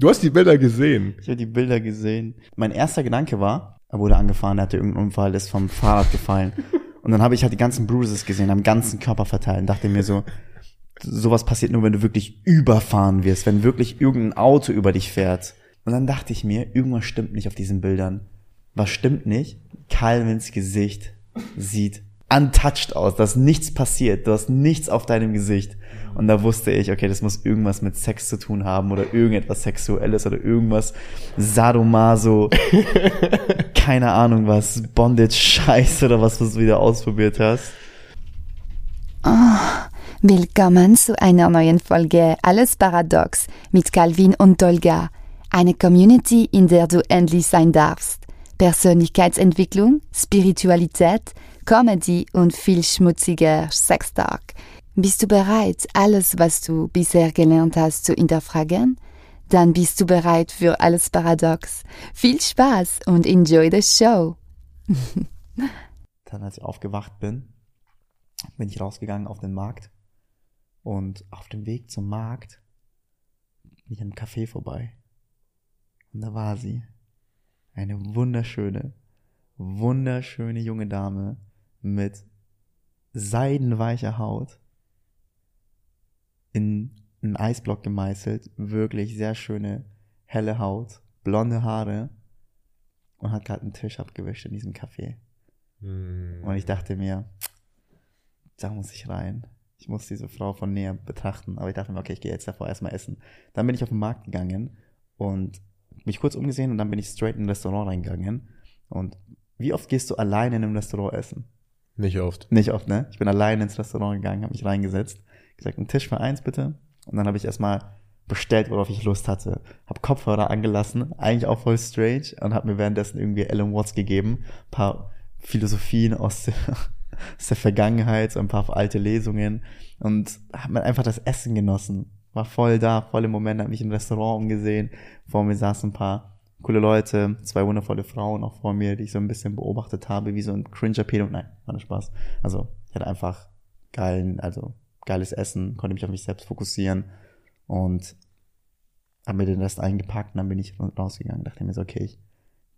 Du hast die Bilder gesehen. Ich habe die Bilder gesehen. Mein erster Gedanke war, er wurde angefahren, er hatte irgendeinen Unfall, ist vom Fahrrad gefallen. Und dann habe ich halt die ganzen Bruises gesehen, am ganzen Körper verteilt und dachte mir so, sowas passiert nur, wenn du wirklich überfahren wirst, wenn wirklich irgendein Auto über dich fährt. Und dann dachte ich mir, irgendwas stimmt nicht auf diesen Bildern. Was stimmt nicht? Calvins Gesicht sieht untouched aus, da ist nichts passiert, du hast nichts auf deinem Gesicht. Und da wusste ich, okay, das muss irgendwas mit Sex zu tun haben oder irgendetwas Sexuelles oder irgendwas Sadomaso, keine Ahnung was, Bondage-Scheiß oder was, was du wieder ausprobiert hast. Oh, willkommen zu einer neuen Folge Alles Paradox mit Calvin und Dolga. Eine Community, in der du endlich sein darfst. Persönlichkeitsentwicklung, Spiritualität, Comedy und viel schmutziger Sextalk. Bist du bereit, alles, was du bisher gelernt hast, zu hinterfragen? Dann bist du bereit für alles Paradox. Viel Spaß und enjoy the show. Dann, als ich aufgewacht bin, bin ich rausgegangen auf den Markt. Und auf dem Weg zum Markt bin ich einem Café vorbei. Und da war sie. Eine wunderschöne, wunderschöne junge Dame mit seidenweicher Haut in einen Eisblock gemeißelt, wirklich sehr schöne helle Haut, blonde Haare und hat gerade einen Tisch abgewischt in diesem Café. Mm. Und ich dachte mir, da muss ich rein. Ich muss diese Frau von näher betrachten. Aber ich dachte mir, okay, ich gehe jetzt davor erstmal essen. Dann bin ich auf den Markt gegangen und mich kurz umgesehen und dann bin ich straight in ein Restaurant reingegangen. Und wie oft gehst du alleine in einem Restaurant essen? Nicht oft. Nicht oft, ne? Ich bin alleine ins Restaurant gegangen, habe mich reingesetzt, gesagt, einen Tisch für eins bitte. Und dann habe ich erstmal bestellt, worauf ich Lust hatte. Hab Kopfhörer angelassen, eigentlich auch voll strange und habe mir währenddessen irgendwie Alan Watts gegeben, ein paar Philosophien aus der, aus der Vergangenheit, so ein paar alte Lesungen und habe mir einfach das Essen genossen. War voll da, voll im Moment, habe mich im Restaurant umgesehen. Vor mir saßen ein paar coole Leute, zwei wundervolle Frauen auch vor mir, die ich so ein bisschen beobachtet habe, wie so ein cringer Pedo. Nein, war nur Spaß. Also, ich hatte einfach geilen, also geiles Essen, konnte mich auf mich selbst fokussieren und habe mir den Rest eingepackt und dann bin ich rausgegangen. Dachte mir so, okay, ich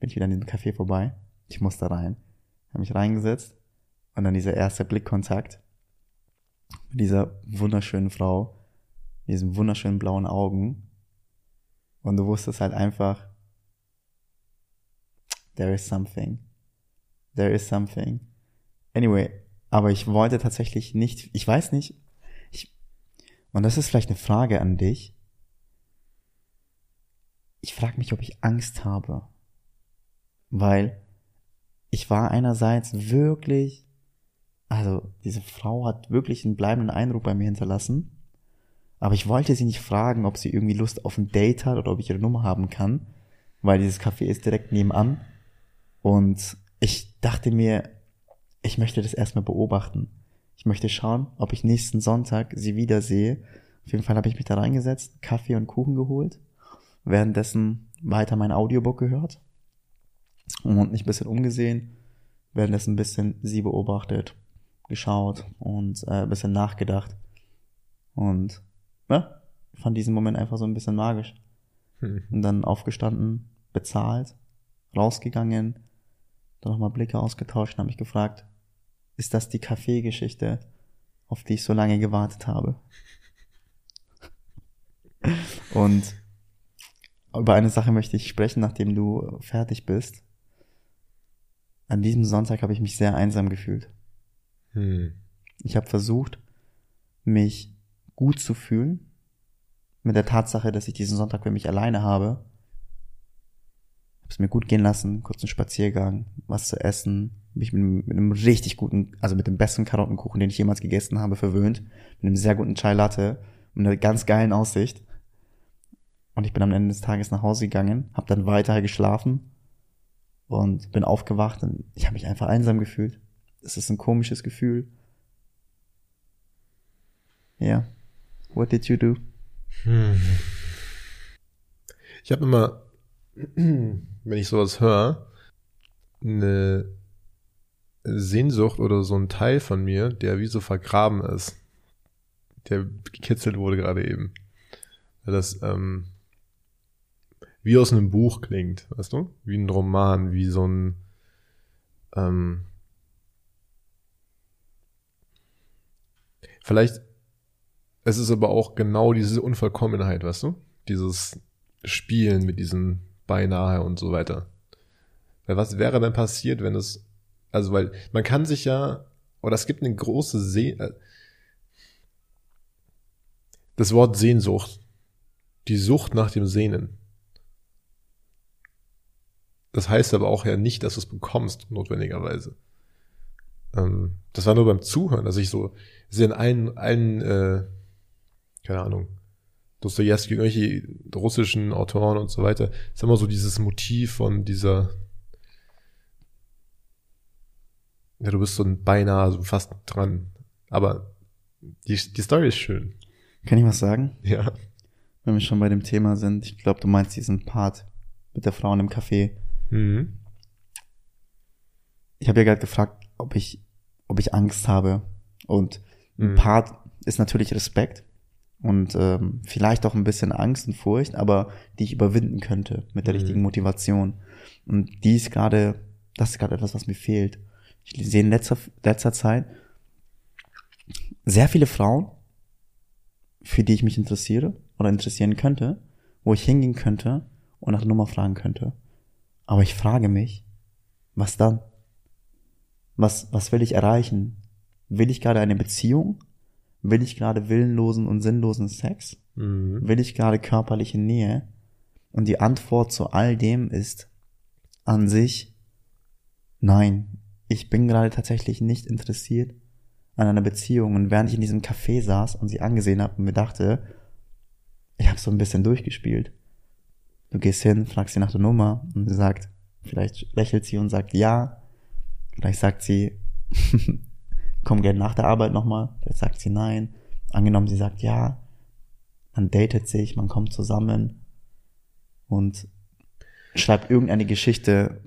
bin wieder in diesem Café vorbei. Ich muss da rein. Habe mich reingesetzt und dann dieser erste Blickkontakt mit dieser wunderschönen Frau, diesen wunderschönen blauen Augen. Und du wusstest halt einfach, there is something. There is something. Anyway, aber ich wollte tatsächlich nicht, ich weiß nicht, ich, und das ist vielleicht eine Frage an dich. Ich frage mich, ob ich Angst habe. Weil ich war einerseits wirklich, also diese Frau hat wirklich einen bleibenden Eindruck bei mir hinterlassen. Aber ich wollte sie nicht fragen, ob sie irgendwie Lust auf ein Date hat oder ob ich ihre Nummer haben kann, weil dieses Café ist direkt nebenan. Und ich dachte mir, ich möchte das erstmal beobachten. Ich möchte schauen, ob ich nächsten Sonntag sie wiedersehe. Auf jeden Fall habe ich mich da reingesetzt, Kaffee und Kuchen geholt, währenddessen weiter mein Audiobook gehört und mich ein bisschen umgesehen, währenddessen ein bisschen sie beobachtet, geschaut und äh, ein bisschen nachgedacht. Und ja, fand diesen Moment einfach so ein bisschen magisch. Hm. Und dann aufgestanden, bezahlt, rausgegangen, dann nochmal Blicke ausgetauscht und habe mich gefragt, ist das die Kaffeegeschichte, auf die ich so lange gewartet habe? und über eine Sache möchte ich sprechen, nachdem du fertig bist. An diesem Sonntag habe ich mich sehr einsam gefühlt. Hm. Ich habe versucht, mich gut zu fühlen mit der Tatsache, dass ich diesen Sonntag für mich alleine habe es mir gut gehen lassen, kurzen Spaziergang, was zu essen, mich mit, mit, einem richtig guten, also mit dem besten Karottenkuchen, den ich jemals gegessen habe, verwöhnt, mit einem sehr guten Chai Latte und einer ganz geilen Aussicht. Und ich bin am Ende des Tages nach Hause gegangen, habe dann weiter geschlafen und bin aufgewacht und ich habe mich einfach einsam gefühlt. Es ist ein komisches Gefühl. Ja. Yeah. What did you do? Hm. Ich habe immer wenn ich sowas höre, eine Sehnsucht oder so ein Teil von mir, der wie so vergraben ist, der gekitzelt wurde gerade eben. Weil das, ähm, wie aus einem Buch klingt, weißt du? Wie ein Roman, wie so ein, ähm, vielleicht, es ist aber auch genau diese Unvollkommenheit, weißt du? Dieses Spielen mit diesen beinahe und so weiter. Weil was wäre denn passiert, wenn es, also weil man kann sich ja, oder es gibt eine große See, äh, das Wort Sehnsucht, die Sucht nach dem Sehnen. Das heißt aber auch ja nicht, dass du es bekommst, notwendigerweise. Ähm, das war nur beim Zuhören, dass ich so, sehe in allen, allen, äh, keine Ahnung, Dostoevsky, irgendwelche russischen Autoren und so weiter, ist immer so dieses Motiv von dieser, ja, du bist so ein beinahe, so fast dran. Aber die, die Story ist schön. Kann ich was sagen? Ja. Wenn wir schon bei dem Thema sind. Ich glaube, du meinst diesen Part mit der Frau in dem Café. Mhm. Ich habe ja gerade gefragt, ob ich, ob ich Angst habe. Und ein Mhm. Part ist natürlich Respekt und ähm, vielleicht auch ein bisschen Angst und Furcht, aber die ich überwinden könnte mit der Mhm. richtigen Motivation. Und die ist gerade, das ist gerade etwas, was mir fehlt. Ich sehe in letzter, letzter Zeit sehr viele Frauen, für die ich mich interessiere oder interessieren könnte, wo ich hingehen könnte und nach der Nummer fragen könnte. Aber ich frage mich, was dann? Was, was will ich erreichen? Will ich gerade eine Beziehung? Will ich gerade willenlosen und sinnlosen Sex? Mhm. Will ich gerade körperliche Nähe? Und die Antwort zu all dem ist an sich nein. Ich bin gerade tatsächlich nicht interessiert an einer Beziehung. Und während ich in diesem Café saß und sie angesehen habe und mir dachte, ich habe so ein bisschen durchgespielt. Du gehst hin, fragst sie nach der Nummer und sie sagt, vielleicht lächelt sie und sagt ja. Vielleicht sagt sie, komm gerne nach der Arbeit nochmal. Vielleicht sagt sie nein. Angenommen, sie sagt ja. Man datet sich, man kommt zusammen und schreibt irgendeine Geschichte,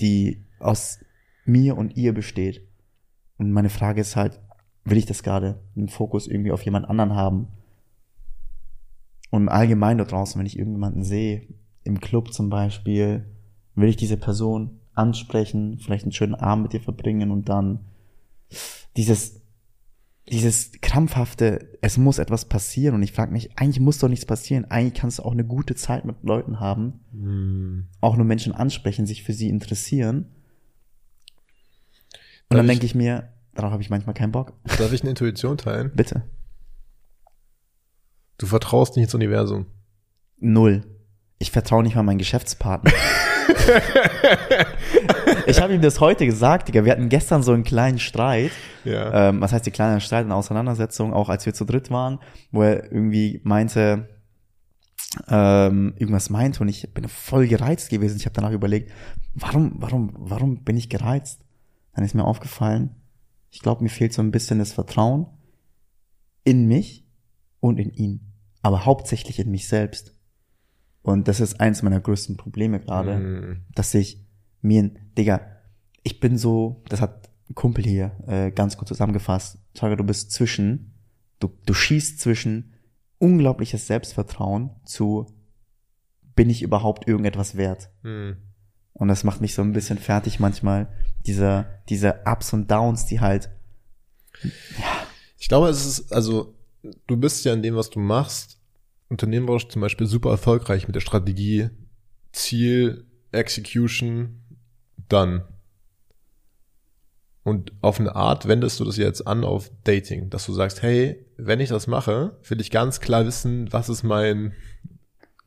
die aus mir und ihr besteht. Und meine Frage ist halt, will ich das gerade, den Fokus irgendwie auf jemand anderen haben? Und allgemein da draußen, wenn ich irgendjemanden sehe, im Club zum Beispiel, will ich diese Person ansprechen, vielleicht einen schönen Abend mit ihr verbringen und dann dieses, dieses krampfhafte, es muss etwas passieren und ich frage mich, eigentlich muss doch nichts passieren, eigentlich kannst du auch eine gute Zeit mit Leuten haben, Mhm. auch nur Menschen ansprechen, sich für sie interessieren. Und Darf dann denke ich mir, darauf habe ich manchmal keinen Bock. Darf ich eine Intuition teilen? Bitte. Du vertraust nicht ins Universum. Null. Ich vertraue nicht mal meinen Geschäftspartner. ich habe ihm das heute gesagt, Digga. Wir hatten gestern so einen kleinen Streit. Ja. Ähm, was heißt die kleine Streit, eine Auseinandersetzung, auch als wir zu dritt waren, wo er irgendwie meinte, ähm, irgendwas meinte und ich bin voll gereizt gewesen. Ich habe danach überlegt, warum, warum, warum bin ich gereizt? Dann ist mir aufgefallen, ich glaube, mir fehlt so ein bisschen das Vertrauen in mich und in ihn, aber hauptsächlich in mich selbst. Und das ist eins meiner größten Probleme gerade, Mhm. dass ich mir, Digga, ich bin so, das hat ein Kumpel hier äh, ganz gut zusammengefasst. Sage, du bist zwischen, du, du schießt zwischen unglaubliches Selbstvertrauen zu, bin ich überhaupt irgendetwas wert? Mhm. Und das macht mich so ein bisschen fertig manchmal, diese, diese Ups und Downs, die halt, Ich glaube, es ist, also, du bist ja in dem, was du machst, unternehmerisch zum Beispiel super erfolgreich mit der Strategie, Ziel, Execution, dann. Und auf eine Art wendest du das jetzt an auf Dating, dass du sagst, hey, wenn ich das mache, will ich ganz klar wissen, was ist mein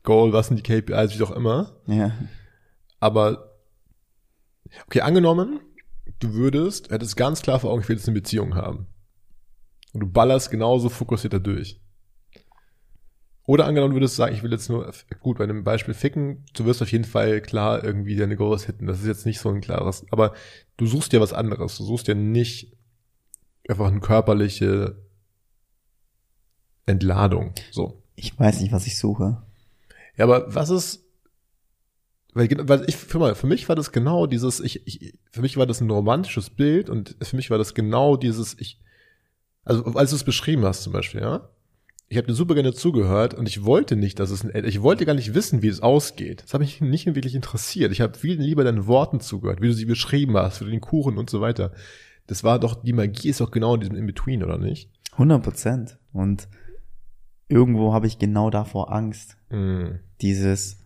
Goal, was sind die KPIs, wie auch immer. ja, Aber, okay, angenommen, du würdest, hättest ganz klar vor Augen, ich will jetzt eine Beziehung haben. Und du ballerst genauso fokussierter durch. Oder angenommen, du würdest sagen, ich will jetzt nur, gut, bei dem Beispiel ficken, du wirst auf jeden Fall klar irgendwie deine Goals hitten. Das ist jetzt nicht so ein klares, aber du suchst ja was anderes. Du suchst ja nicht einfach eine körperliche Entladung, so. ich weiß nicht, was ich suche. Ja, aber was ist, weil, weil ich, für, mal, für mich war das genau dieses, ich, ich, für mich war das ein romantisches Bild und für mich war das genau dieses, ich, also als du es beschrieben hast zum Beispiel, ja, ich habe dir super gerne zugehört und ich wollte nicht, dass es ein, ich wollte gar nicht wissen, wie es ausgeht. Das hat mich nicht wirklich interessiert. Ich habe viel lieber deinen Worten zugehört, wie du sie beschrieben hast, für den Kuchen und so weiter. Das war doch, die Magie ist doch genau in diesem In-Between, oder nicht? 100 Prozent. Und irgendwo habe ich genau davor Angst. Mm. Dieses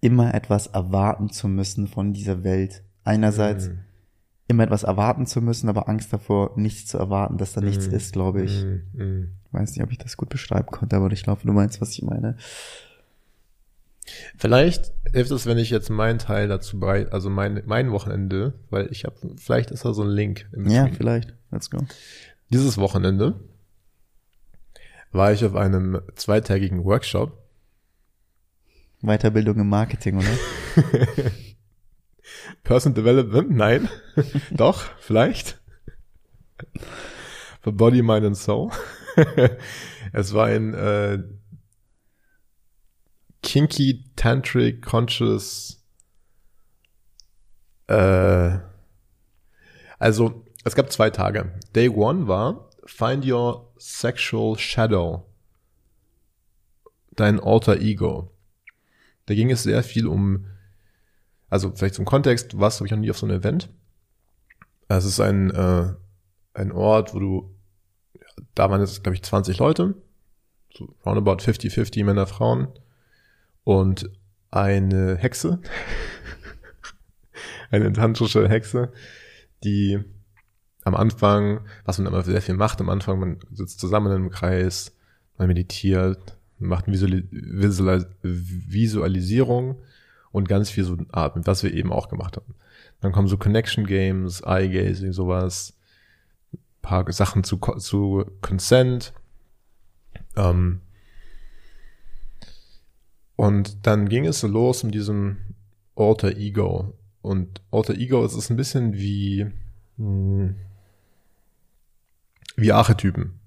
immer etwas erwarten zu müssen von dieser Welt. Einerseits Mm. immer etwas erwarten zu müssen, aber Angst davor, nichts zu erwarten, dass da nichts Mm. ist, glaube ich. Ich weiß nicht, ob ich das gut beschreiben konnte, aber ich glaube, du meinst, was ich meine. Vielleicht hilft es, wenn ich jetzt meinen Teil dazu bei, also mein, mein Wochenende, weil ich habe, vielleicht ist da so ein Link. Im Ja, vielleicht. Let's go. Dieses Wochenende war ich auf einem zweitägigen Workshop. Weiterbildung im Marketing, oder? Person Development? Nein. Doch, vielleicht. For Body, Mind and Soul. Es war ein äh, Kinky Tantric Conscious äh, also es gab zwei Tage. Day one war Find Your Sexual Shadow. Dein Alter Ego. Da ging es sehr viel um, also vielleicht zum Kontext, was habe ich noch nie auf so einem Event. Es ist ein, äh, ein Ort, wo du, da waren jetzt, glaube ich, 20 Leute, so roundabout 50-50 Männer, Frauen und eine Hexe, eine tantrische Hexe, die am Anfang, was man immer sehr viel macht, am Anfang, man sitzt zusammen in einem Kreis, man meditiert, macht eine Visualis Visualis Visualisierung und ganz viel so Atmen, was wir eben auch gemacht haben. Dann kommen so Connection Games, Eye Gazing, sowas, paar Sachen zu, zu Consent. Ähm, und dann ging es so los mit diesem Alter Ego. Und Alter Ego ist es ein bisschen wie, hm, wie Archetypen.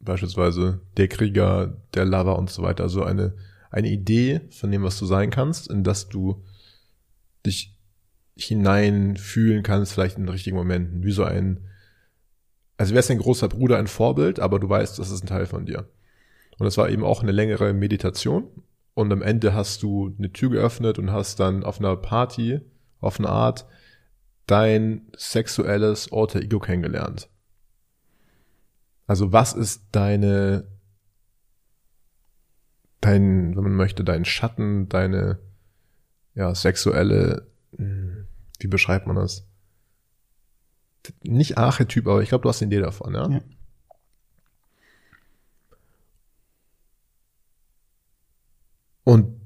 Beispielsweise der Krieger, der Lover und so weiter. Also eine, eine Idee von dem, was du sein kannst, in das du dich hineinfühlen kannst, vielleicht in den richtigen Momenten. Wie so ein, also wärst ein großer Bruder, ein Vorbild, aber du weißt, das ist ein Teil von dir. Und es war eben auch eine längere Meditation. Und am Ende hast du eine Tür geöffnet und hast dann auf einer Party, auf eine Art, dein sexuelles Alter Ego kennengelernt. Also was ist deine, dein, wenn man möchte, dein Schatten, deine, ja, sexuelle, hm, wie beschreibt man das? Nicht Archetyp, aber ich glaube, du hast eine Idee davon, ja? Ja. Und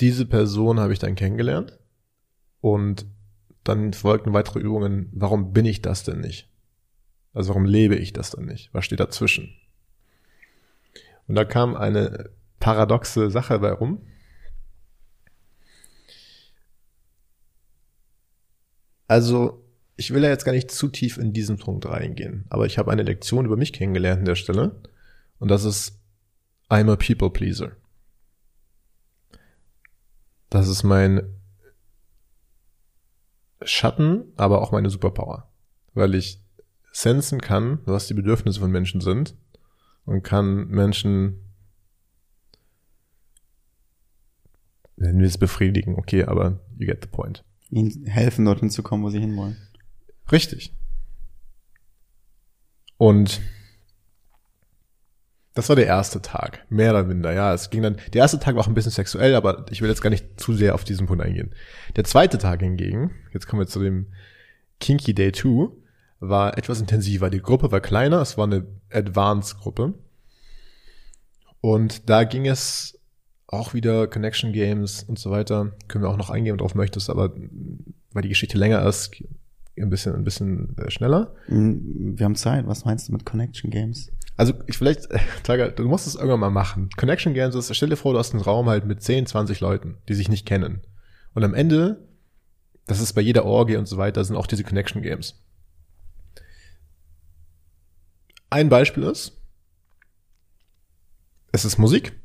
diese Person habe ich dann kennengelernt und dann folgten weitere Übungen, warum bin ich das denn nicht? Also warum lebe ich das denn nicht? Was steht dazwischen? Und da kam eine paradoxe Sache bei rum. Also, ich will ja jetzt gar nicht zu tief in diesen Punkt reingehen, aber ich habe eine Lektion über mich kennengelernt an der Stelle und das ist I'm a people pleaser. Das ist mein Schatten, aber auch meine Superpower, weil ich sensen kann, was die Bedürfnisse von Menschen sind und kann Menschen nennen wir es befriedigen, okay, aber you get the point. Ihnen helfen, dorthin zu kommen, wo sie hinwollen. Richtig. Und das war der erste Tag, mehr oder minder. Ja, es ging dann. Der erste Tag war auch ein bisschen sexuell, aber ich will jetzt gar nicht zu sehr auf diesen Punkt eingehen. Der zweite Tag hingegen, jetzt kommen wir zu dem Kinky Day 2, war etwas intensiver. Die Gruppe war kleiner, es war eine Advanced-Gruppe. Und da ging es auch wieder Connection Games und so weiter. Können wir auch noch eingehen, wenn du drauf möchtest, aber weil die Geschichte länger ist, ein bisschen, ein bisschen äh, schneller. Wir haben Zeit. Was meinst du mit Connection Games? Also ich vielleicht, Tiger, du musst es irgendwann mal machen. Connection Games ist, stell dir vor, du hast einen Raum halt mit 10, 20 Leuten, die sich nicht kennen. Und am Ende, das ist bei jeder Orgie und so weiter, sind auch diese Connection Games. Ein Beispiel ist, es ist Musik,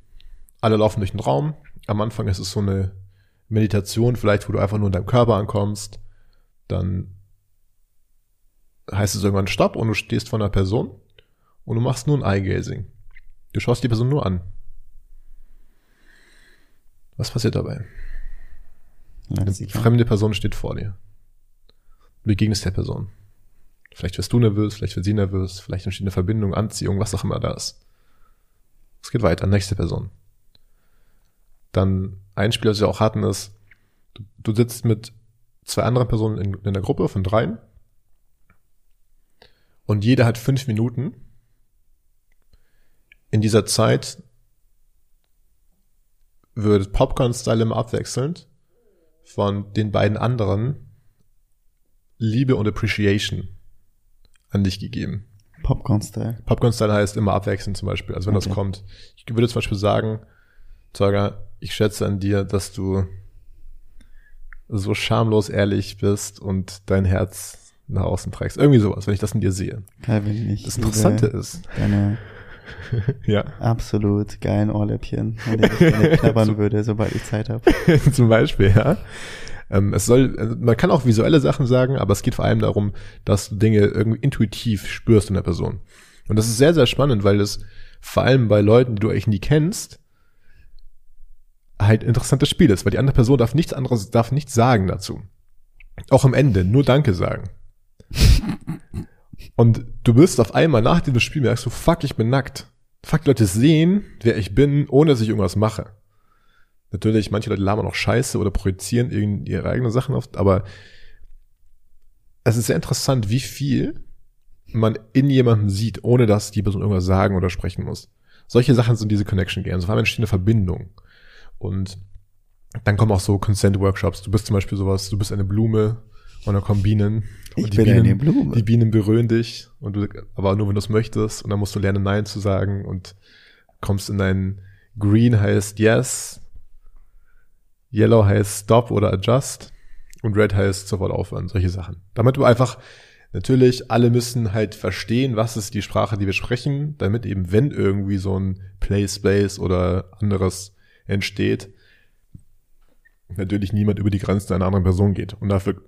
alle laufen durch den Raum. Am Anfang ist es so eine Meditation, vielleicht, wo du einfach nur in deinem Körper ankommst. Dann heißt es irgendwann Stopp und du stehst vor einer Person und du machst nur ein Eye-Gazing. Du schaust die Person nur an. Was passiert dabei? Sie Eine fremde Person steht vor dir. Du begegnest der Person. Vielleicht wirst du nervös, vielleicht wird sie nervös, vielleicht entsteht eine Verbindung, Anziehung, was auch immer da ist. Es geht weiter, nächste Person. Dann ein Spiel, das wir auch hatten, ist, du, du sitzt mit zwei anderen Personen in, in einer Gruppe von dreien und jeder hat fünf Minuten. In dieser Zeit wird Popcorn-Style immer abwechselnd von den beiden anderen Liebe und Appreciation an dich gegeben. Popcorn-Style. Popcorn-Style heißt immer abwechselnd zum Beispiel. Also wenn Okay. das kommt. Ich würde zum Beispiel sagen, Zeuger, ich schätze an dir, dass du so schamlos ehrlich bist und dein Herz nach außen trägst. Irgendwie sowas, wenn ich das in dir sehe. Calvin, ich Das Interessante ist, deine ja, absolut geilen Ohrläppchen, an denen ich gerne knabbern würde, sobald ich Zeit habe. zum Beispiel, ja. Ähm, es soll, also man kann auch visuelle Sachen sagen, aber es geht vor allem darum, dass du Dinge irgendwie intuitiv spürst in der Person. Und das ist sehr, sehr spannend, weil es vor allem bei Leuten, die du eigentlich nie kennst, halt interessantes Spiel ist, weil die andere Person darf nichts anderes, darf nichts sagen dazu. Auch am Ende, nur Danke sagen. Und du wirst auf einmal nach dem Spiel merkst du, fuck, ich bin nackt. Fuck, die Leute sehen, wer ich bin, ohne dass ich irgendwas mache. Natürlich, manche Leute labern auch Scheiße oder projizieren irgendwie ihre eigenen Sachen oft, aber es ist sehr interessant, wie viel man in jemandem sieht, ohne dass die Person irgendwas sagen oder sprechen muss. Solche Sachen sind diese Connection Games. Auf einmal entsteht eine Verbindung. Und dann kommen auch so Consent-Workshops. Du bist zum Beispiel sowas, du bist eine Blume und Bienen. Ich die bin Bienen, eine Blume. Die Bienen berühren dich, und du, aber nur wenn du es möchtest. Und dann musst du lernen, Nein zu sagen und kommst in dein Green heißt Yes, Yellow heißt Stop oder Adjust und Red heißt sofort aufhören, solche Sachen. Damit du einfach, natürlich, alle müssen halt verstehen, was ist die Sprache, die wir sprechen, damit eben, wenn irgendwie so ein Play Space oder anderes entsteht, natürlich niemand über die Grenzen einer anderen Person geht. Und dafür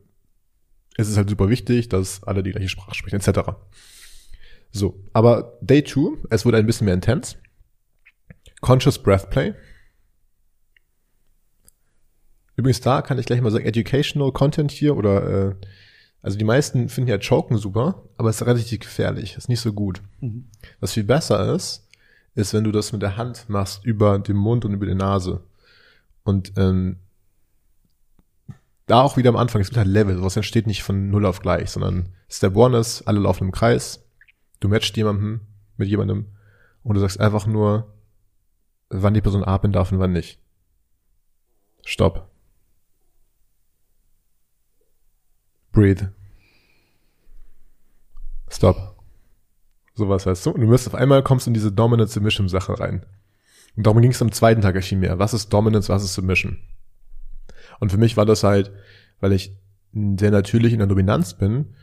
ist es halt super wichtig, dass alle die gleiche Sprache sprechen, etc. So, aber Day 2, es wurde ein bisschen mehr intens. Conscious Breath Play. Übrigens da kann ich gleich mal sagen, Educational Content hier oder äh, also die meisten finden ja Choken super, aber es ist relativ gefährlich, ist nicht so gut. Mhm. Was viel besser ist, ist, wenn du das mit der Hand machst über den Mund und über die Nase. Und ähm, da auch wieder am Anfang, es gibt halt Level, sowas entsteht nicht von null auf gleich, sondern Step One ist, alle laufen im Kreis, du matchst jemanden mit jemandem und du sagst einfach nur, wann die Person atmen darf und wann nicht. Stopp. Breathe. Stop. Sowas heißt so. Und du wirst auf einmal kommst in diese Dominant Submission Sache rein. Und darum ging es am zweiten Tag erschien mehr. Was ist Dominance, was ist Submission? Und für mich war das halt, weil ich sehr natürlich in der Dominanz bin,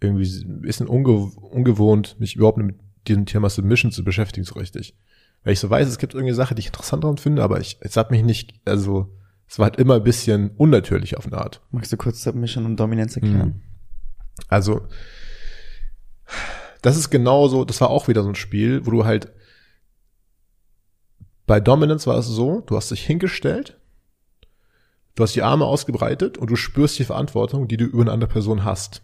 irgendwie ein bisschen unge ungewohnt, mich überhaupt mit diesem Thema Submission zu beschäftigen, so richtig. Weil ich so weiß, es gibt irgendwie Sachen, die ich interessant daran finde, aber ich, es hat mich nicht, also, es war halt immer ein bisschen unnatürlich auf eine Art. Magst du kurz Submission und Dominanz erklären? Mhm. Also, das ist genauso, das war auch wieder so ein Spiel, wo du halt bei Dominance war es so, du hast dich hingestellt, du hast die Arme ausgebreitet und du spürst die Verantwortung, die du über eine andere Person hast.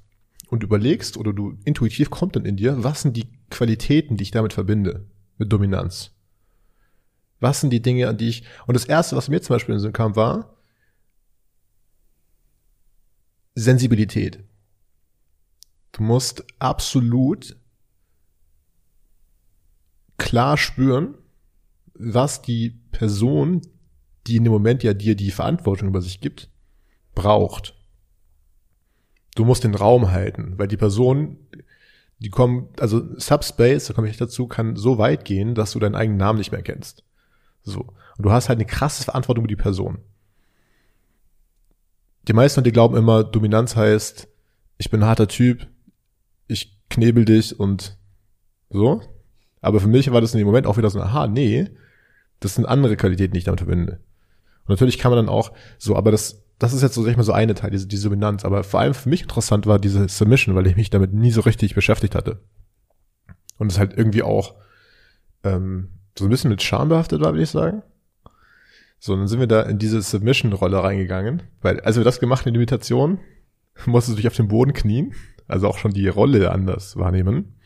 Und überlegst oder du intuitiv kommt dann in dir, was sind die Qualitäten, die ich damit verbinde, mit Dominanz. Was sind die Dinge, an die ich, und das erste, was mir zum Beispiel in den Sinn kam, war Sensibilität. Du musst absolut klar spüren, was die Person, die in dem Moment ja dir die Verantwortung über sich gibt, braucht. Du musst den Raum halten, weil die Person, die kommt, also Subspace, da komme ich dazu, kann so weit gehen, dass du deinen eigenen Namen nicht mehr kennst. So. Und du hast halt eine krasse Verantwortung über die Person. Die meisten, die glauben immer, Dominanz heißt, ich bin ein harter Typ, ich knebel dich und so. Aber für mich war das in dem Moment auch wieder so, aha, nee, das sind andere Qualitäten, die ich damit verbinde. Und natürlich kann man dann auch so, aber das, das ist jetzt so, sag ich mal, so eine Teil, diese, diese Dominanz. Aber vor allem für mich interessant war diese Submission, weil ich mich damit nie so richtig beschäftigt hatte. Und es halt irgendwie auch, ähm, so ein bisschen mit Charme behaftet war, würde ich sagen. So, dann sind wir da in diese Submission-Rolle reingegangen, weil, als wir das gemacht haben in der Meditation, musstest du dich auf den Boden knien, also auch schon die Rolle anders wahrnehmen.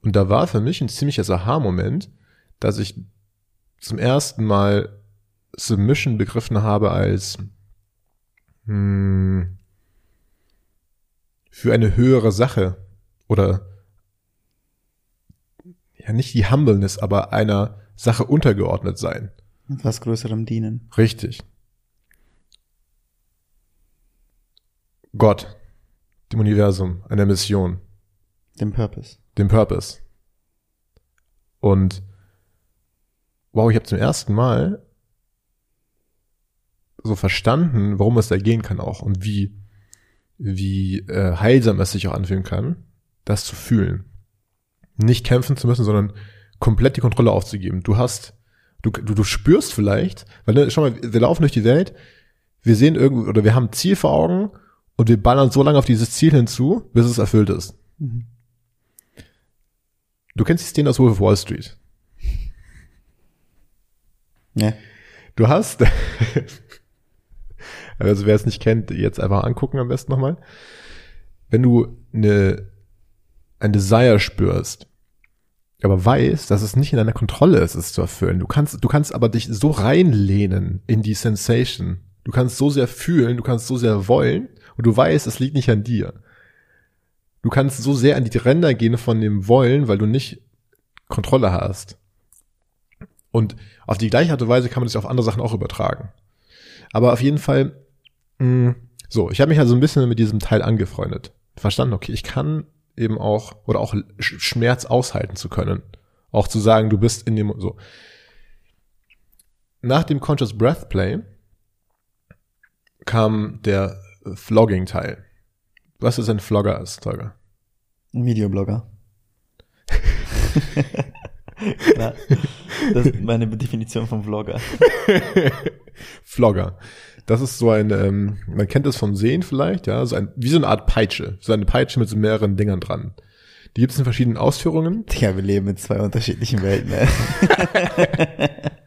Und da war für mich ein ziemlicher Aha-Moment, dass ich zum ersten Mal Submission begriffen habe als hm, für eine höhere Sache oder ja nicht die Humbleness, aber einer Sache untergeordnet sein. Etwas Größerem dienen. Richtig. Gott, dem Universum, einer Mission, Dem Purpose. dem Purpose. Und wow, ich habe zum ersten Mal so verstanden, warum es da gehen kann auch und wie wie äh, heilsam es sich auch anfühlen kann, das zu fühlen. Nicht kämpfen zu müssen, sondern komplett die Kontrolle aufzugeben. Du hast, du, du, du spürst vielleicht, weil ne, schau mal, wir laufen durch die Welt, wir sehen irgendwie, oder wir haben ein Ziel vor Augen und wir ballern so lange auf dieses Ziel hinzu, bis es erfüllt ist. Mhm. Du kennst die Szene aus Wolf of Wall Street. Ja. Du hast, also wer es nicht kennt, jetzt einfach angucken am besten nochmal. Wenn du eine, ein Desire spürst, aber weißt, dass es nicht in deiner Kontrolle ist, es zu erfüllen. Du kannst, du kannst aber dich so reinlehnen in die Sensation. Du kannst so sehr fühlen, du kannst so sehr wollen und du weißt, es liegt nicht an dir. Du kannst so sehr an die Ränder gehen von dem Wollen, weil du nicht Kontrolle hast. Und auf die gleiche Art und Weise kann man das auf andere Sachen auch übertragen. Aber auf jeden Fall, mh, so, ich habe mich also ein bisschen mit diesem Teil angefreundet. Verstanden, okay, ich kann eben auch, oder auch Sch- Schmerz aushalten zu können. Auch zu sagen, du bist in dem, so. Nach dem Conscious Breath Play kam der Vlogging-Teil. Was ist ein Vlogger ist, Tolga? Ein Videoblogger. Klar. Das ist meine Definition vom Vlogger. Vlogger. Das ist so ein, ähm, man kennt es vom Sehen vielleicht, ja, so ein, wie so eine Art Peitsche. So eine Peitsche mit so mehreren Dingern dran. Die gibt es in verschiedenen Ausführungen. Digga, wir leben in zwei unterschiedlichen Welten, ne?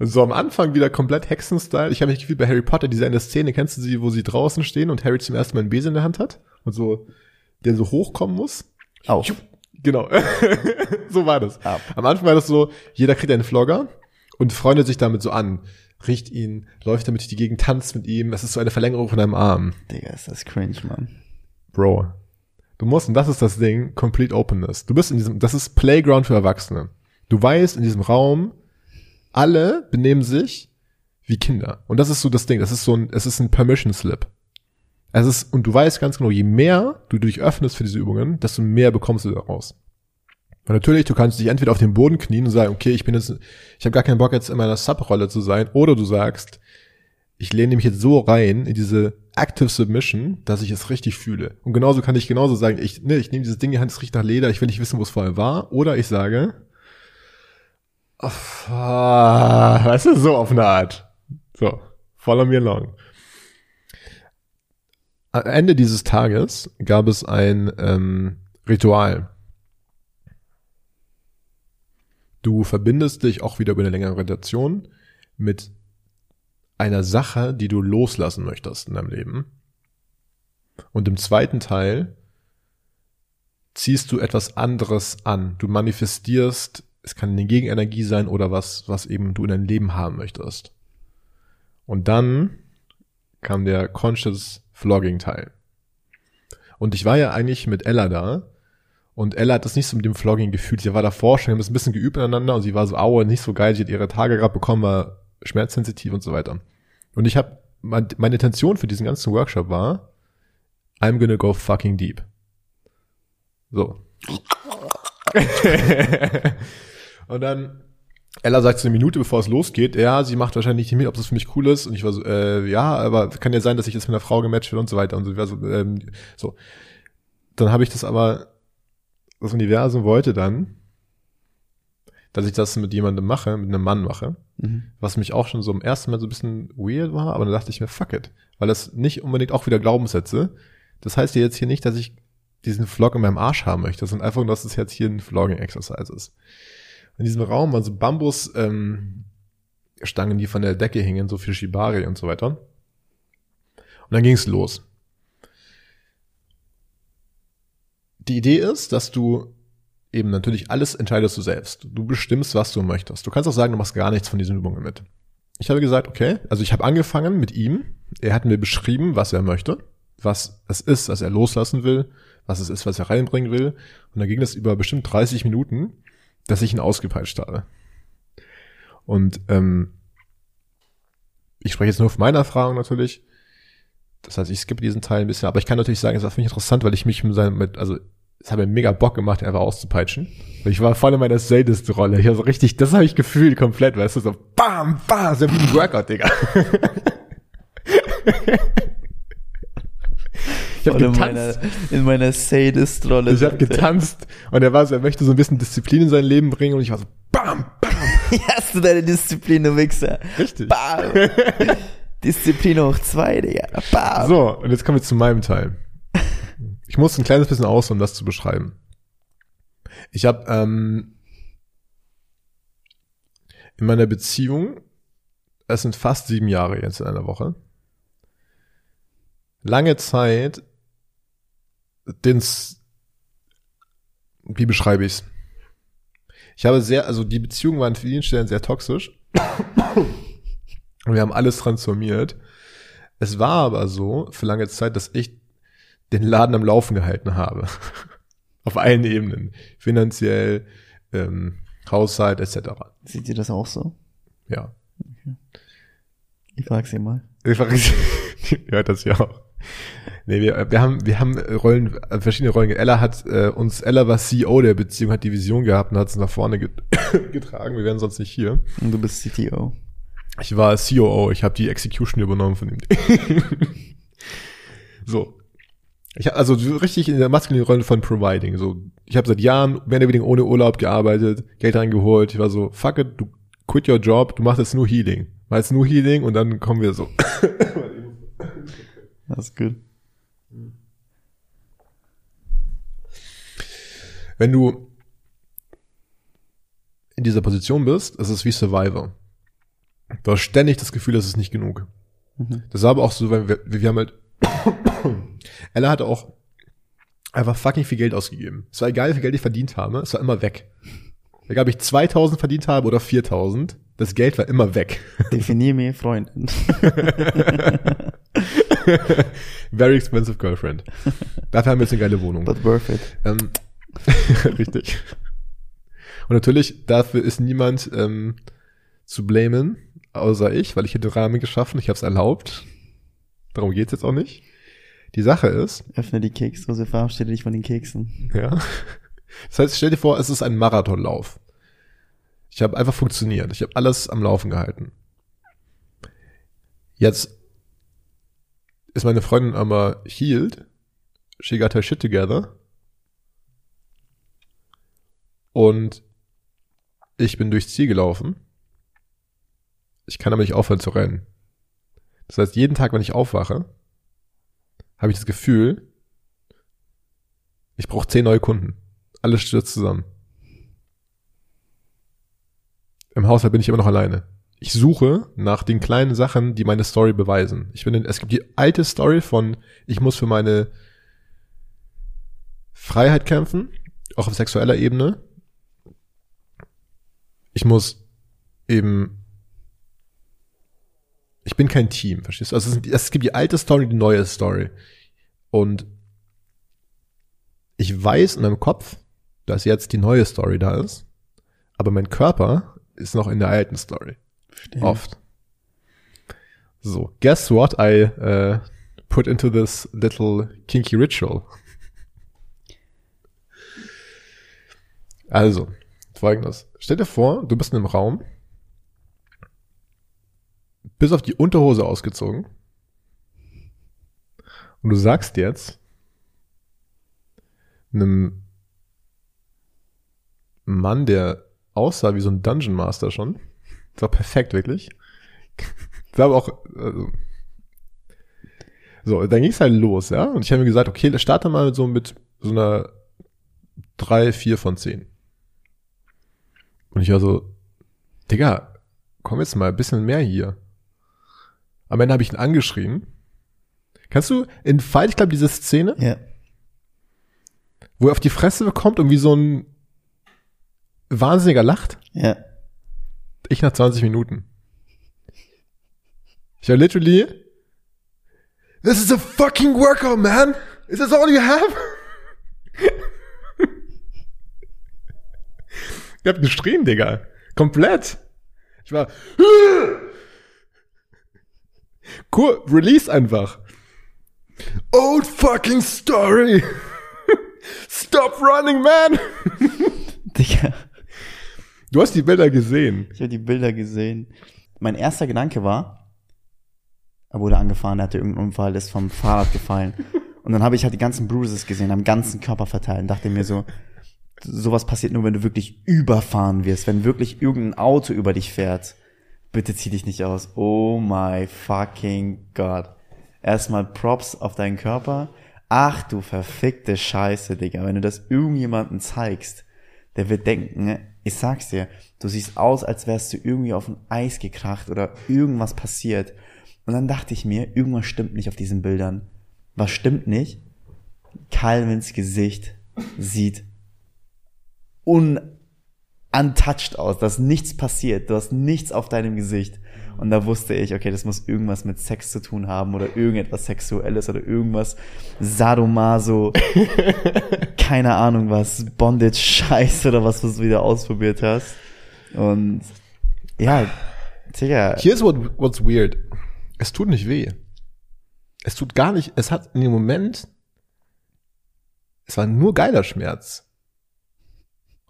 So am Anfang wieder komplett Hexenstyle. Ich habe mich gefühlt bei Harry Potter, diese eine Szene, kennst du sie, wo sie draußen stehen und Harry zum ersten Mal einen Besen in der Hand hat und so, der so hochkommen muss? Auf. Genau. so war das. Ab. Am Anfang war das so, jeder kriegt einen Vlogger und freundet sich damit so an. Riecht ihn, läuft damit durch die Gegend, tanzt mit ihm. Es ist so eine Verlängerung von deinem Arm. Digga, ist das cringe, Mann. Bro. Du musst, und das ist das Ding, Complete Openness. Du bist in diesem, das ist Playground für Erwachsene. Du weißt, in diesem Raum, alle benehmen sich wie Kinder. Und das ist so das Ding. Das ist so ein, es ist ein Permission Slip. Es ist, und du weißt ganz genau, je mehr du dich öffnest für diese Übungen, desto mehr bekommst du daraus. Und natürlich, du kannst dich entweder auf den Boden knien und sagen, okay, ich bin jetzt, ich habe gar keinen Bock jetzt in meiner Sub-Rolle zu sein, oder du sagst, ich lehne mich jetzt so rein in diese Active Submission, dass ich es richtig fühle. Und genauso kann ich genauso sagen, ich, ne, ich nehme dieses Ding in die Hand, es riecht nach Leder, ich will nicht wissen, wo es vorher war. Oder ich sage, oh, ah, weißt du, so auf eine Art. So, follow me along. Am Ende dieses Tages gab es ein ähm, Ritual. Du verbindest dich auch wieder über eine längere Meditation mit einer Sache, die du loslassen möchtest in deinem Leben. Und im zweiten Teil ziehst du etwas anderes an. Du manifestierst, es kann eine Gegenenergie sein oder was, was eben du in deinem Leben haben möchtest. Und dann kam der Conscious Vlogging Teil. Und ich war ja eigentlich mit Ella da. Und Ella hat das nicht so mit dem Vlogging gefühlt. Sie war davor schon, wir haben das ein bisschen geübt miteinander und sie war so, aue, nicht so geil. Sie hat ihre Tage gerade bekommen, war schmerzsensitiv und so weiter. Und ich habe, meine Intention für diesen ganzen Workshop war, I'm gonna go fucking deep. So. und dann, Ella sagt so eine Minute, bevor es losgeht, ja, sie macht wahrscheinlich nicht mit, ob das für mich cool ist. Und ich war so, äh, ja, aber kann ja sein, dass ich jetzt mit einer Frau gematcht wird und so weiter. Und so, ähm, so. Dann habe ich das aber, das Universum wollte dann, dass ich das mit jemandem mache, mit einem Mann mache, Mhm. was mich auch schon so im ersten Mal so ein bisschen weird war, aber dann dachte ich mir, fuck it, weil das nicht unbedingt auch wieder Glaubenssätze. Das heißt ja jetzt hier nicht, dass ich diesen Vlog in meinem Arsch haben möchte, sondern einfach nur, dass es jetzt hier ein Vlogging-Exercise ist. In diesem Raum waren so Bambus, ähm, die von der Decke hingen, so für Shibari und so weiter. Und dann ging's los. Die Idee ist, dass du eben natürlich alles entscheidest du selbst. Du bestimmst, was du möchtest. Du kannst auch sagen, du machst gar nichts von diesen Übungen mit. Ich habe gesagt, okay, also ich habe angefangen mit ihm. Er hat mir beschrieben, was er möchte, was es ist, was er loslassen will, was es ist, was er reinbringen will. Und dann ging das über bestimmt 30 Minuten, dass ich ihn ausgepeitscht habe. Und ähm, ich spreche jetzt nur von meiner Erfahrung natürlich. Das heißt, ich skippe diesen Teil ein bisschen, aber ich kann natürlich sagen, es war für mich interessant, weil ich mich mit seinem, mit, also es hat mir mega Bock gemacht, einfach auszupeitschen. Ich war voll in meiner Sadist-Rolle. Ich war so richtig, das habe ich gefühlt komplett, weißt du, so bam, bam, so wie ein Workout, Digga. ich habe getanzt. In meiner, in meiner Sadist-Rolle. Ich habe getanzt und er war so, er möchte so ein bisschen Disziplin in sein Leben bringen und ich war so bam, bam. hast du deine Disziplin, du Wichser. Richtig. Bam. Disziplin hoch zwei, Digga. Bam. So, und jetzt kommen wir zu meinem Teil. Ich muss ein kleines bisschen aus, um das zu beschreiben. Ich habe ähm, in meiner Beziehung, es sind fast sieben Jahre jetzt in einer Woche, lange Zeit, den's, wie beschreibe ich's? Ich habe sehr, also die Beziehung war an vielen Stellen sehr toxisch. Und wir haben alles transformiert. Es war aber so für lange Zeit, dass ich den Laden am Laufen gehalten habe. Auf allen Ebenen. Finanziell, ähm, Haushalt etc. Seht ihr das auch so? Ja. Okay. Ich frage sie mal. Ich frage sie, hört das ja auch. Nee, wir, wir haben, wir haben Rollen, verschiedene Rollen. Ella hat äh, uns, Ella war CEO der Beziehung, hat die Vision gehabt und hat es nach vorne get getragen. Wir wären sonst nicht hier. Und du bist CTO. Ich war COO, ich habe die Execution übernommen von ihm. so. Ich hab also richtig in der maskulinen Rolle von Providing. So, ich habe seit Jahren mehr oder weniger ohne Urlaub gearbeitet, Geld reingeholt. Ich war so, fuck it, du quit your job, du machst jetzt nur Healing. Mach jetzt nur Healing und dann kommen wir so. Das ist gut. Wenn du in dieser Position bist, ist es wie Survivor. Du hast ständig das Gefühl, das ist nicht genug. Mhm. Das war aber auch so, weil wir, wir haben halt, Ella hatte auch einfach fucking viel Geld ausgegeben. Es war egal, wie viel Geld ich verdient habe, es war immer weg. Egal, ob ich 2000 verdient habe oder 4000, das Geld war immer weg. Definier mir Freundin. Very expensive girlfriend. Dafür haben wir jetzt eine geile Wohnung. But worth it. Ähm, richtig. Und natürlich, dafür ist niemand ähm, zu blamen, außer ich, weil ich hätte Rahmen geschaffen, ich habe es erlaubt. Darum geht's jetzt auch nicht. Die Sache ist. Öffne die Keksdose, verabschiede dich von den Keksen. Ja. Das heißt, stell dir vor, es ist ein Marathonlauf. Ich habe einfach funktioniert. Ich habe alles am Laufen gehalten. Jetzt ist meine Freundin aber healed. She got her shit together. Und ich bin durchs Ziel gelaufen. Ich kann aber nicht aufhören zu rennen. Das heißt, jeden Tag, wenn ich aufwache, habe ich das Gefühl, ich brauche zehn neue Kunden. Alles stürzt zusammen. Im Haushalt bin ich immer noch alleine. Ich suche nach den kleinen Sachen, die meine Story beweisen. Ich finde, es gibt die alte Story von, ich muss für meine Freiheit kämpfen, auch auf sexueller Ebene. Ich muss eben ich bin kein Team, verstehst du? Also es, gibt die alte Story, die neue Story. Und ich weiß in meinem Kopf, dass jetzt die neue Story da ist, aber mein Körper ist noch in der alten Story. Verstehe. Oft. So, guess what I uh, put into this little kinky ritual? Also, folgendes. Stell dir vor, du bist in einem Raum, bis auf die Unterhose ausgezogen. Und du sagst jetzt einem Mann, der aussah wie so ein Dungeon Master schon. Das war perfekt, wirklich. Das war aber auch, also so, dann ging es halt los, ja. Und ich habe mir gesagt, okay, starte mal so mit so einer drei, vier von zehn. Und ich war so, Digga, komm jetzt mal ein bisschen mehr hier. Am Ende habe ich ihn angeschrien. Kannst du in Fight Club diese Szene, Ja. wo er auf die Fresse bekommt und wie so ein Wahnsinniger lacht? Ja. Ich nach 20 Minuten. Ich war literally, this is a fucking workout, man. Is this all you have? ich hab geschrien, Digga. Komplett. Ich war, cool, release einfach. Old fucking story. Stop running, man. Digga. Du hast die Bilder gesehen. Ich habe die Bilder gesehen. Mein erster Gedanke war, er wurde angefahren, er hatte irgendeinen Unfall, ist vom Fahrrad gefallen. Und dann habe ich halt die ganzen Bruises gesehen, am ganzen Körper verteilt und dachte mir so, sowas passiert nur, wenn du wirklich überfahren wirst, wenn wirklich irgendein Auto über dich fährt. Bitte zieh dich nicht aus. Oh my fucking God. Erstmal Props auf deinen Körper. Ach du verfickte Scheiße, Digga. Wenn du das irgendjemandem zeigst, der wird denken, ich sag's dir, du siehst aus, als wärst du irgendwie auf ein Eis gekracht oder irgendwas passiert. Und dann dachte ich mir, irgendwas stimmt nicht auf diesen Bildern. Was stimmt nicht? Calvins Gesicht sieht untouched aus, dass nichts passiert, du hast nichts auf deinem Gesicht. Und da wusste ich, okay, das muss irgendwas mit Sex zu tun haben oder irgendetwas Sexuelles oder irgendwas Sadomaso, keine Ahnung was, Bondage Scheiß oder was, was du wieder ausprobiert hast. Und ja, Digga, Here's what, what's weird. Es tut nicht weh. Es tut gar nicht, es hat in dem Moment, es war nur geiler Schmerz.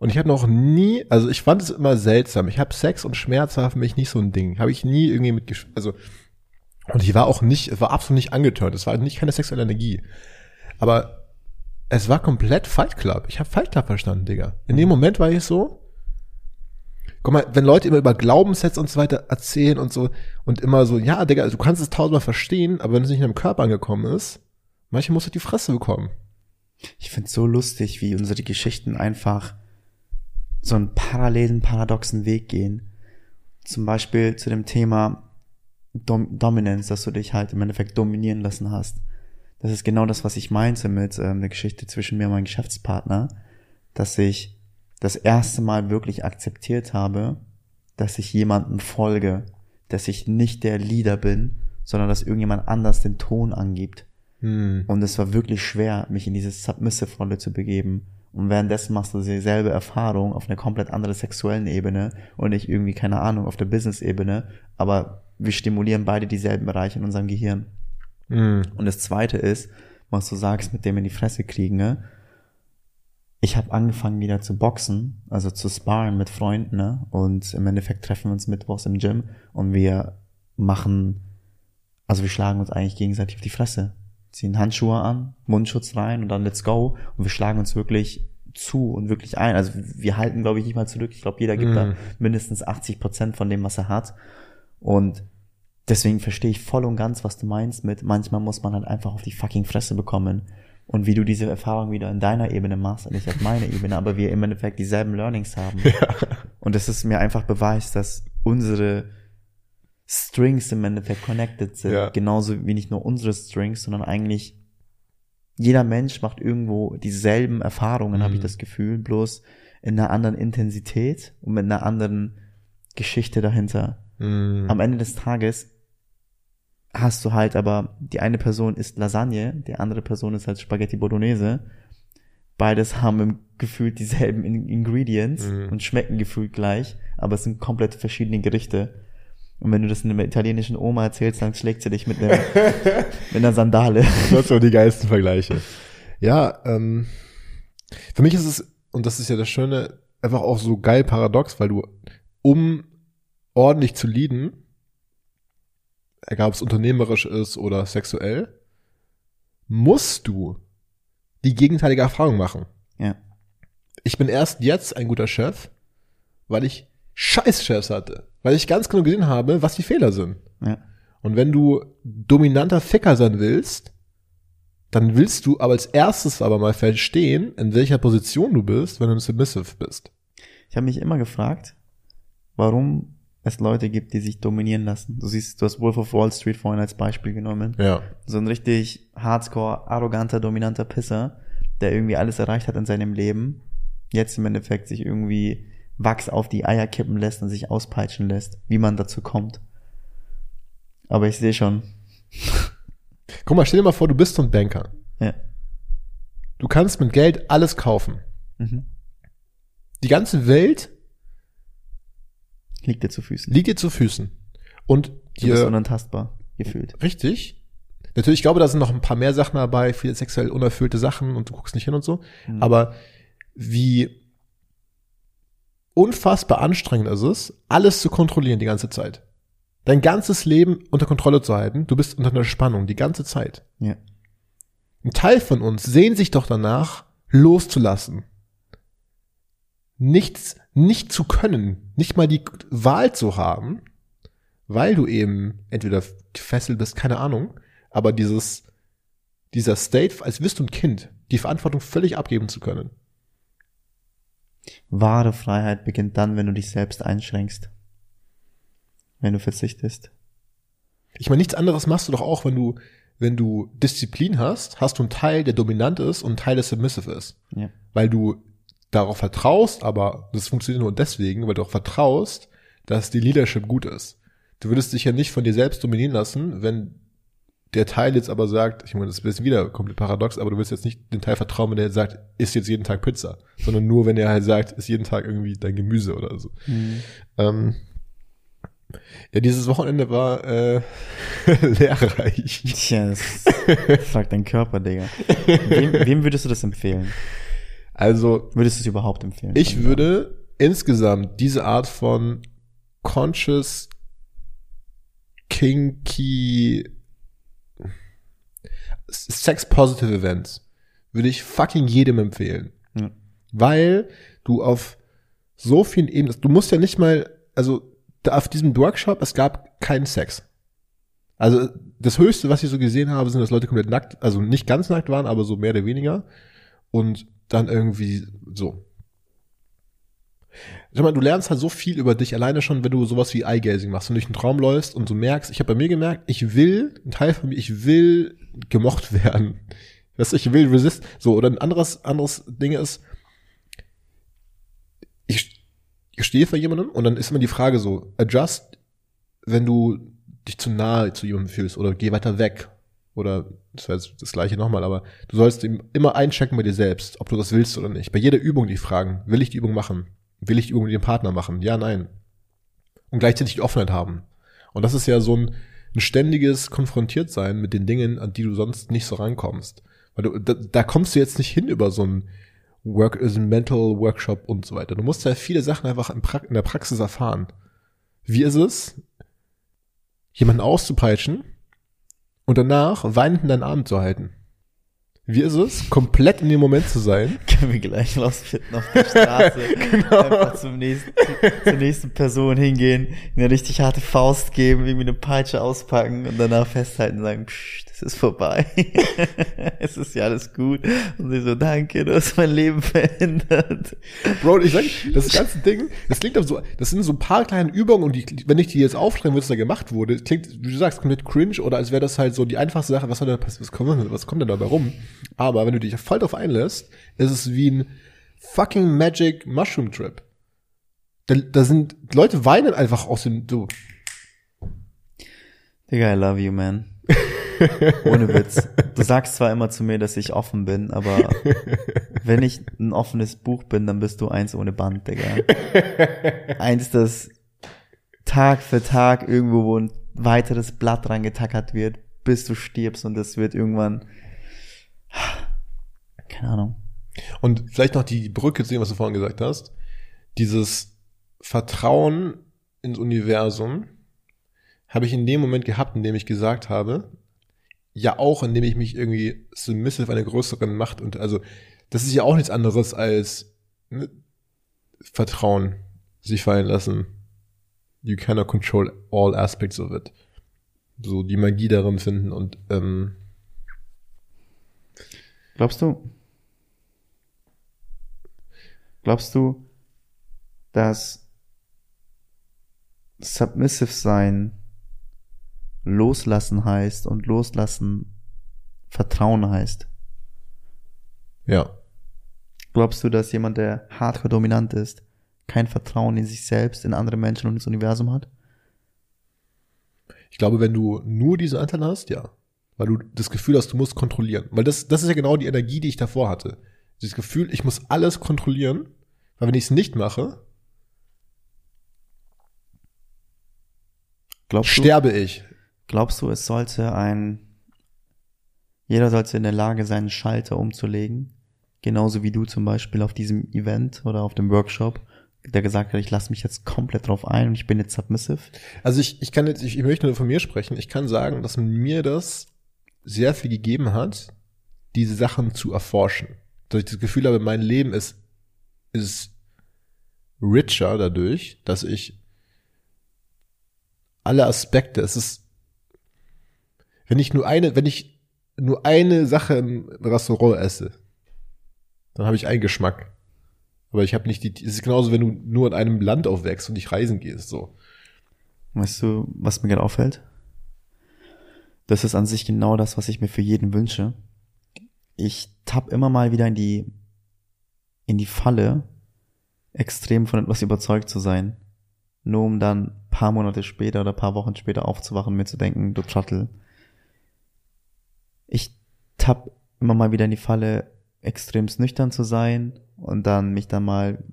Und ich habe noch nie, also ich fand es immer seltsam. Ich habe Sex und Schmerz war für mich nicht so ein Ding. Habe ich nie irgendwie mit, also und ich war auch nicht, war absolut nicht angetörnt. Es war nicht keine sexuelle Energie. Aber es war komplett Fight Club. Ich habe Fight Club verstanden, Digga. In dem Moment war ich so, guck mal, wenn Leute immer über Glaubenssätze und so weiter erzählen und so und immer so, ja, Digga, du kannst es tausendmal verstehen, aber wenn es nicht in deinem Körper angekommen ist, manchmal musst du die Fresse bekommen. Ich find's so lustig, wie unsere Geschichten einfach so einen parallelen, paradoxen Weg gehen. Zum Beispiel zu dem Thema Dom Dominance, dass du dich halt im Endeffekt dominieren lassen hast. Das ist genau das, was ich meinte mit ähm, der Geschichte zwischen mir und meinem Geschäftspartner, dass ich das erste Mal wirklich akzeptiert habe, dass ich jemandem folge, dass ich nicht der Leader bin, sondern dass irgendjemand anders den Ton angibt. Hm. Und es war wirklich schwer, mich in diese Submissive-Rolle zu begeben. Und währenddessen machst du dieselbe Erfahrung auf einer komplett anderen sexuellen Ebene und nicht irgendwie, keine Ahnung, auf der Business-Ebene. Aber wir stimulieren beide dieselben Bereiche in unserem Gehirn. Hm. Und das zweite ist, was du sagst, mit dem in die Fresse kriegen, ne? Ich habe angefangen wieder zu boxen, also zu sparen mit Freunden, ne? Und im Endeffekt treffen wir uns mittwochs im Gym und wir machen, also wir schlagen uns eigentlich gegenseitig auf die Fresse. Ziehen Handschuhe an, Mundschutz rein und dann let's go. Und wir schlagen uns wirklich zu und wirklich ein. Also wir halten, glaube ich, nicht mal zurück. Ich glaube, jeder gibt Mhm. da mindestens 80 Prozent von dem, was er hat. Und deswegen verstehe ich voll und ganz, was du meinst mit, manchmal muss man halt einfach auf die fucking Fresse bekommen. Und wie du diese Erfahrung wieder in deiner Ebene machst und nicht auf meiner Ebene, aber wir im Endeffekt dieselben Learnings haben. Und das ist mir einfach Beweis, dass unsere Strings im Endeffekt connected sind. Ja. Genauso wie nicht nur unsere Strings, sondern eigentlich jeder Mensch macht irgendwo dieselben Erfahrungen, habe ich Mhm. das Gefühl, bloß in einer anderen Intensität und mit einer anderen Geschichte dahinter. Hm. Am Ende des Tages hast du halt aber, die eine Person isst Lasagne, die andere Person ist halt Spaghetti Bolognese. Beides haben im gefühlt dieselben In Ingredients Mhm. und schmecken gefühlt gleich, aber es sind komplett verschiedene Gerichte. Und wenn du das einer italienischen Oma erzählst, dann schlägt sie dich mit, einem, mit einer Sandale. Das sind so die geilsten Vergleiche. Ja, ähm, für mich ist es, und das ist ja das Schöne, einfach auch so geil paradox, weil du, um ordentlich zu leaden, egal ob es unternehmerisch ist oder sexuell, musst du die gegenteilige Erfahrung machen. Ja. Ich bin erst jetzt ein guter Chef, weil ich Scheiß-Chefs hatte. Weil ich ganz genau gesehen habe, was die Fehler sind. Ja. Und wenn du dominanter Ficker sein willst, dann willst du aber als erstes aber mal verstehen, in welcher Position du bist, wenn du submissive bist. Ich habe mich immer gefragt, warum es Leute gibt, die sich dominieren lassen. Du siehst, du hast Wolf of Wall Street vorhin als Beispiel genommen. Ja. So ein richtig hardcore, arroganter, dominanter Pisser, der irgendwie alles erreicht hat in seinem Leben, jetzt im Endeffekt sich irgendwie Wachs auf die Eier kippen lässt und sich auspeitschen lässt, wie man dazu kommt. Aber ich sehe schon. Guck mal, stell dir mal vor, du bist so ein Banker. Ja. Du kannst mit Geld alles kaufen. Mhm. Die ganze Welt Liegt dir zu Füßen. liegt dir zu Füßen. Und du bist dir, unantastbar gefühlt. richtig. Natürlich, ich glaube, da sind noch ein paar mehr Sachen dabei, viele sexuell unerfüllte Sachen und du guckst nicht hin und so. Mhm. Aber wie unfassbar anstrengend ist es, alles zu kontrollieren die ganze Zeit. Dein ganzes Leben unter Kontrolle zu halten. Du bist unter einer Spannung die ganze Zeit. Ja. Ein Teil von uns sehnt sich doch danach, loszulassen. Nichts, nicht zu können, nicht mal die Wahl zu haben, weil du eben entweder gefesselt bist, keine Ahnung, aber dieses, dieser State, als wirst du ein Kind, die Verantwortung völlig abgeben zu können. Wahre Freiheit beginnt dann, wenn du dich selbst einschränkst. Wenn du verzichtest. Ich meine, nichts anderes machst du doch auch, wenn du, wenn du Disziplin hast, hast du einen Teil, der dominant ist und einen Teil, der submissive ist. Ja. Weil du darauf vertraust, aber das funktioniert nur deswegen, weil du auch vertraust, dass die Leadership gut ist. Du würdest dich ja nicht von dir selbst dominieren lassen, wenn der Teil jetzt aber sagt, ich meine, das ist wieder komplett paradox, aber du willst jetzt nicht den Teil vertrauen, wenn der sagt, isst jetzt jeden Tag Pizza, sondern nur, wenn er halt sagt, isst jeden Tag irgendwie dein Gemüse oder so. Mhm. Ähm, ja, dieses Wochenende war äh, lehrreich. Tja, das fragt dein Körper, Digga. Wem, wem würdest du das empfehlen? Also, Würdest du es überhaupt empfehlen? ich würde insgesamt diese Art von conscious, kinky, sex-positive Events würde ich fucking jedem empfehlen. Ja. Weil du auf so vielen Ebenen, du musst ja nicht mal, also da auf diesem Workshop, es gab keinen Sex. Also das Höchste, was ich so gesehen habe, sind, dass Leute komplett nackt, also nicht ganz nackt waren, aber so mehr oder weniger. Und dann irgendwie so. Schau mal, du lernst halt so viel über dich alleine schon, wenn du sowas wie Eye-Gazing machst und durch einen Traum läufst und du merkst, ich habe bei mir gemerkt, ich will, ein Teil von mir, ich will gemocht werden. Weißt du, ich will resist. So, oder ein anderes, anderes Ding ist, ich, ich stehe vor jemandem und dann ist immer die Frage so, adjust, wenn du dich zu nahe zu jemandem fühlst oder geh weiter weg. Oder das wäre das gleiche nochmal, aber du sollst immer einchecken bei dir selbst, ob du das willst oder nicht. Bei jeder Übung die fragen, will ich die Übung machen? Will ich mit dem Partner machen? Ja, nein. Und gleichzeitig die Offenheit haben. Und das ist ja so ein, ein ständiges Konfrontiertsein mit den Dingen, an die du sonst nicht so rankommst. Weil du, da, da kommst du jetzt nicht hin über so ein Work, ein Mental Workshop und so weiter. Du musst ja viele Sachen einfach in, pra in der Praxis erfahren. Wie ist es, jemanden auszupeitschen und danach weinend in deinen Arm zu halten? Wie ist es, komplett in dem Moment zu sein? Können wir gleich rausfinden auf der Straße. Genau. Einfach zum nächsten, zur nächsten Person hingehen, eine richtig harte Faust geben, irgendwie eine Peitsche auspacken und danach festhalten und sagen, Psch, das ist vorbei. es ist ja alles gut. Und sie so, danke, du hast mein Leben verändert. Bro, ich sag, das ganze Ding, das klingt aber so, das sind so ein paar kleine Übungen und die, wenn ich die jetzt aufschreiben würde, was da gemacht wurde, klingt, wie du sagst, komplett cringe oder als wäre das halt so die einfachste Sache, was soll da was kommt, was kommt denn dabei rum? Aber wenn du dich voll drauf einlässt, ist es wie ein fucking Magic Mushroom Trip. Da, da sind, Leute weinen einfach aus dem, so, Digga, I love you, man. Ohne Witz. Du sagst zwar immer zu mir, dass ich offen bin, aber wenn ich ein offenes Buch bin, dann bist du eins ohne Band, Digga. Eins, das Tag für Tag irgendwo, wo ein weiteres Blatt dran getackert wird, bis du stirbst und es wird irgendwann, keine Ahnung. Und vielleicht noch die Brücke zu dem, was du vorhin gesagt hast. Dieses Vertrauen ins Universum habe ich in dem Moment gehabt, in dem ich gesagt habe, ja auch, indem ich mich irgendwie submissive einer größeren Macht und also das ist ja auch nichts anderes als ne, Vertrauen, sich fallen lassen. You cannot control all aspects of it. So die Magie darin finden und ähm, Glaubst du? Glaubst du, dass submissive sein loslassen heißt und loslassen Vertrauen heißt? Ja. Glaubst du, dass jemand, der hardcore dominant ist, kein Vertrauen in sich selbst, in andere Menschen und ins Universum hat? Ich glaube, wenn du nur diese Anteile hast, ja. Weil du das Gefühl hast, du musst kontrollieren. Weil das, das ist ja genau die Energie, die ich davor hatte. Dieses Gefühl, ich muss alles kontrollieren, weil wenn ich es nicht mache, Glaubst sterbe ich. du, glaubst du, es sollte ein, jeder sollte in der Lage sein, Schalter umzulegen? Genauso wie du zum Beispiel auf diesem Event oder auf dem Workshop, der gesagt hat, ich lasse mich jetzt komplett drauf ein und ich bin jetzt submissive. Also ich, ich kann jetzt, ich, ich möchte nur von mir sprechen. Ich kann sagen, dass mir das sehr viel gegeben hat, diese Sachen zu erforschen. Dass ich das Gefühl habe, mein Leben ist, ist richer dadurch, dass ich alle Aspekte, es ist, wenn ich nur eine, wenn ich nur eine Sache im Restaurant esse, dann habe ich einen Geschmack. Aber ich habe nicht die, es ist genauso, wenn du nur in einem Land aufwächst und nicht reisen gehst, so. Weißt du, was mir gerade auffällt? Das ist an sich genau das, was ich mir für jeden wünsche. Ich tapp immer mal wieder in die, in die Falle, extrem von etwas überzeugt zu sein. Nur um dann paar Monate später oder paar Wochen später aufzuwachen mir zu denken, du Trottel. Ich tapp immer mal wieder in die Falle, extremst nüchtern zu sein und dann mich dann mal,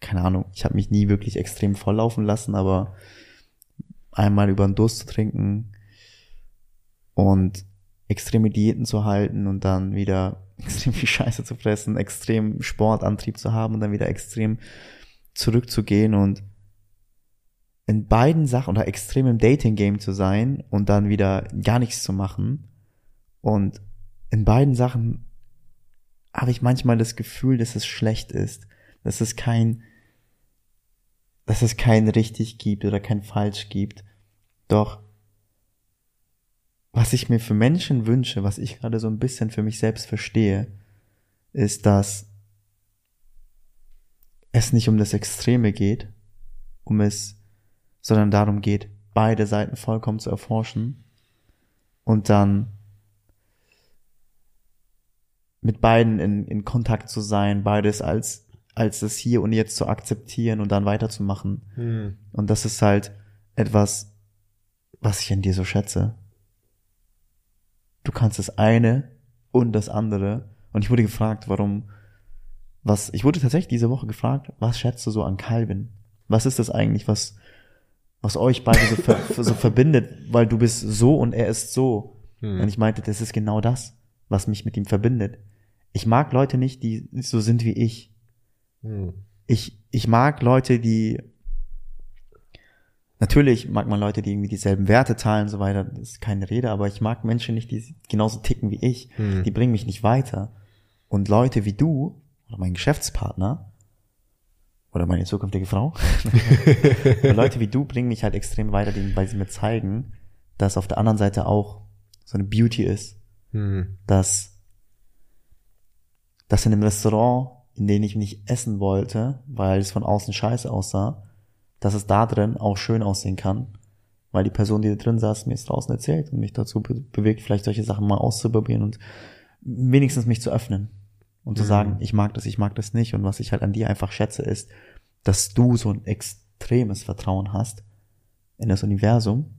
keine Ahnung, ich habe mich nie wirklich extrem volllaufen lassen, aber einmal über den Durst zu trinken und extreme Diäten zu halten und dann wieder extrem viel Scheiße zu fressen, extrem Sportantrieb zu haben und dann wieder extrem zurückzugehen und in beiden Sachen oder extrem im Dating-Game zu sein und dann wieder gar nichts zu machen. Und in beiden Sachen habe ich manchmal das Gefühl, dass es schlecht ist, dass es kein, dass es kein richtig gibt oder kein falsch gibt. Doch was ich mir für Menschen wünsche, was ich gerade so ein bisschen für mich selbst verstehe, ist, dass es nicht um das Extreme geht, um es, sondern darum geht, beide Seiten vollkommen zu erforschen und dann mit beiden in, in Kontakt zu sein, beides als, als das Hier und Jetzt zu akzeptieren und dann weiterzumachen. Hm. Und das ist halt etwas, was ich an dir so schätze. Du kannst das eine und das andere. Und ich wurde gefragt, warum, was, ich wurde tatsächlich diese Woche gefragt, was schätzt du so an Calvin? Was ist das eigentlich, was, was euch beide so, ver, so verbindet? Weil du bist so und er ist so. Hm. Und ich meinte, das ist genau das, was mich mit ihm verbindet. Ich mag Leute nicht, die so sind wie ich. Hm. Ich, ich mag Leute, die Natürlich mag man Leute, die irgendwie dieselben Werte teilen und so weiter, das ist keine Rede, aber ich mag Menschen nicht, die genauso ticken wie ich. Hm. Die bringen mich nicht weiter. Und Leute wie du, oder mein Geschäftspartner, oder meine zukünftige Frau, Leute wie du bringen mich halt extrem weiter, weil sie mir zeigen, dass auf der anderen Seite auch so eine Beauty ist, Hm. dass, dass in einem Restaurant, in dem ich nicht essen wollte, weil es von außen scheiße aussah, dass es da drin auch schön aussehen kann, weil die Person, die da drin saß, mir es draußen erzählt und mich dazu be bewegt, vielleicht solche Sachen mal auszuprobieren und wenigstens mich zu öffnen und zu Mhm. sagen, ich mag das, ich mag das nicht und was ich halt an dir einfach schätze ist, dass du so ein extremes Vertrauen hast in das Universum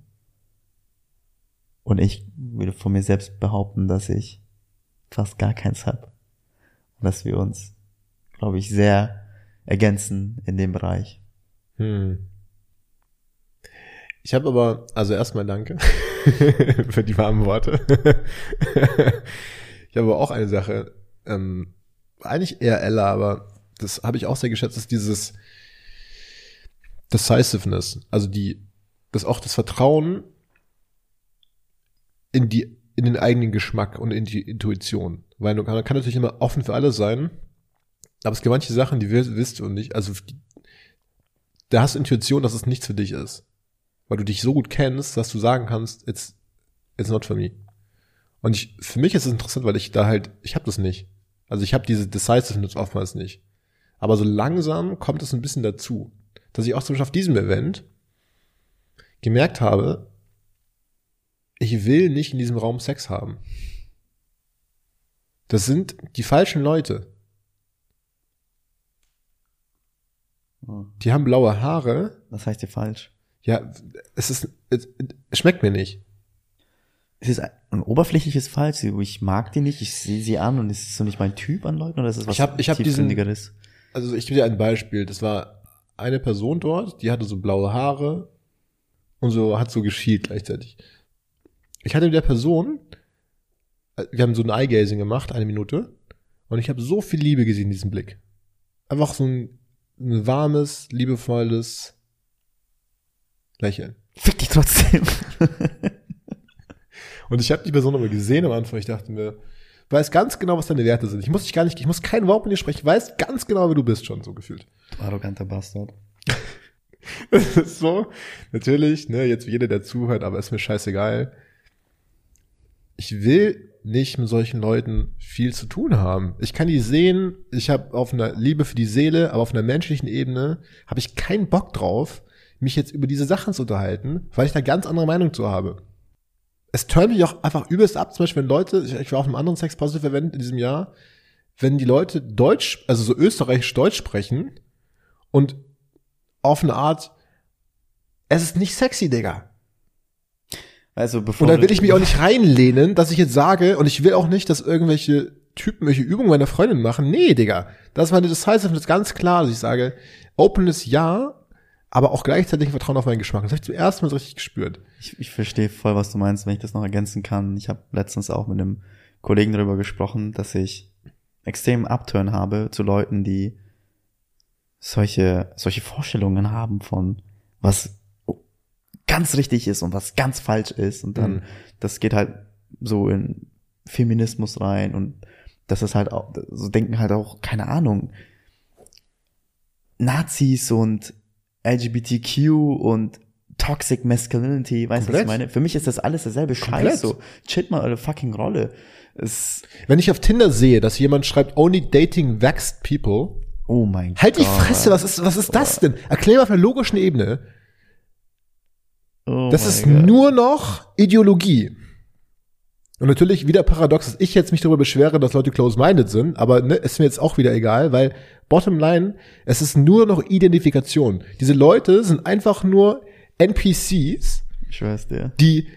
und ich würde von mir selbst behaupten, dass ich fast gar keins habe und dass wir uns, glaube ich, sehr ergänzen in dem Bereich. Hm. Ich habe aber, also erstmal danke für die warmen Worte. ich habe aber auch eine Sache, ähm, eigentlich eher Ella, aber das habe ich auch sehr geschätzt, ist dieses Decisiveness, also die, das auch das Vertrauen in die, in den eigenen Geschmack und in die Intuition. Weil man kann, natürlich immer offen für alles sein, aber es gibt manche Sachen, die wirst, wirst du nicht, also die, da hast du Intuition, dass es nichts für dich ist. Weil du dich so gut kennst, dass du sagen kannst, it's, it's not for me. Und ich, für mich ist es interessant, weil ich da halt, ich habe das nicht. Also ich habe diese Decisiveness oftmals nicht. Aber so langsam kommt es ein bisschen dazu, dass ich auch zum Beispiel auf diesem Event gemerkt habe, ich will nicht in diesem Raum Sex haben. Das sind die falschen Leute. Oh. Die haben blaue Haare. Was heißt hier falsch? Ja, es ist, es, es schmeckt mir nicht. Es ist ein oberflächliches Falsch. Ich mag die nicht, ich sehe sie an und es ist so nicht mein Typ an Leuten oder ist es was Ich hab- ich hab diesen-? Also ich gebe dir ein Beispiel. Das war eine Person dort, die hatte so blaue Haare und so hat so geschielt gleichzeitig. Ich hatte mit der Person, äh, wir haben so ein Eye-Gazing gemacht, eine Minute, und ich habe so viel Liebe gesehen in diesem Blick. Einfach so ein, ein warmes, liebevolles Lächeln. Fick dich trotzdem. Und ich habe die Person aber gesehen am Anfang. Ich dachte mir, weiß ganz genau, was deine Werte sind. Ich muss dich gar nicht, ich muss kein Wort mit dir sprechen. Ich weiß ganz genau, wie du bist schon, so gefühlt. Du arroganter Bastard. Das ist so, natürlich, ne, jetzt jeder, der zuhört, aber ist mir scheißegal. Ich will nicht mit solchen Leuten viel zu tun haben. Ich kann die sehen, ich habe auf einer Liebe für die Seele, aber auf einer menschlichen Ebene habe ich keinen Bock drauf, mich jetzt über diese Sachen zu unterhalten, weil ich da ganz andere Meinung zu habe. Es turnt mich auch einfach übelst ab, zum Beispiel, wenn Leute, ich, ich war auf einem anderen Sex-Positive-Event in diesem Jahr, wenn die Leute Deutsch, also so österreichisch-Deutsch sprechen und auf eine Art, es ist nicht sexy, Digga. Also bevor Und da will ich mich auch nicht reinlehnen, dass ich jetzt sage, und ich will auch nicht, dass irgendwelche Typen welche Übungen meiner Freundin machen. Nee, Digga. Das war eine Decisiveness ganz klar, dass ich sage, Openness ja, aber auch gleichzeitig Vertrauen auf meinen Geschmack. Das habe ich zum ersten Mal so richtig gespürt. Ich, ich verstehe voll, was du meinst, wenn ich das noch ergänzen kann. Ich habe letztens auch mit einem Kollegen darüber gesprochen, dass ich extrem Upturn habe zu Leuten, die solche, solche Vorstellungen haben von was ganz richtig ist und was ganz falsch ist. Und dann, Mhm. das geht halt so in Feminismus rein und das ist halt auch, so denken halt auch, keine Ahnung, Nazis und LGBTQ und Toxic Masculinity, weißt du, was ich meine? Für mich ist das alles derselbe. Scheiß so. Chillt mal eure fucking Rolle. Es, Wenn ich auf Tinder sehe, dass jemand schreibt, only dating vexed people, oh mein halt die Gott. Fresse, was ist, was ist das denn? Erklär mal auf einer logischen Ebene. Oh Das ist Gott. nur noch Ideologie. Und natürlich wieder paradox, dass ich jetzt mich darüber beschwere, dass Leute close-minded sind, aber ne, ist mir jetzt auch wieder egal, weil bottom line, es ist nur noch Identifikation. Diese Leute sind einfach nur NPCs, Ich schwör's dir. die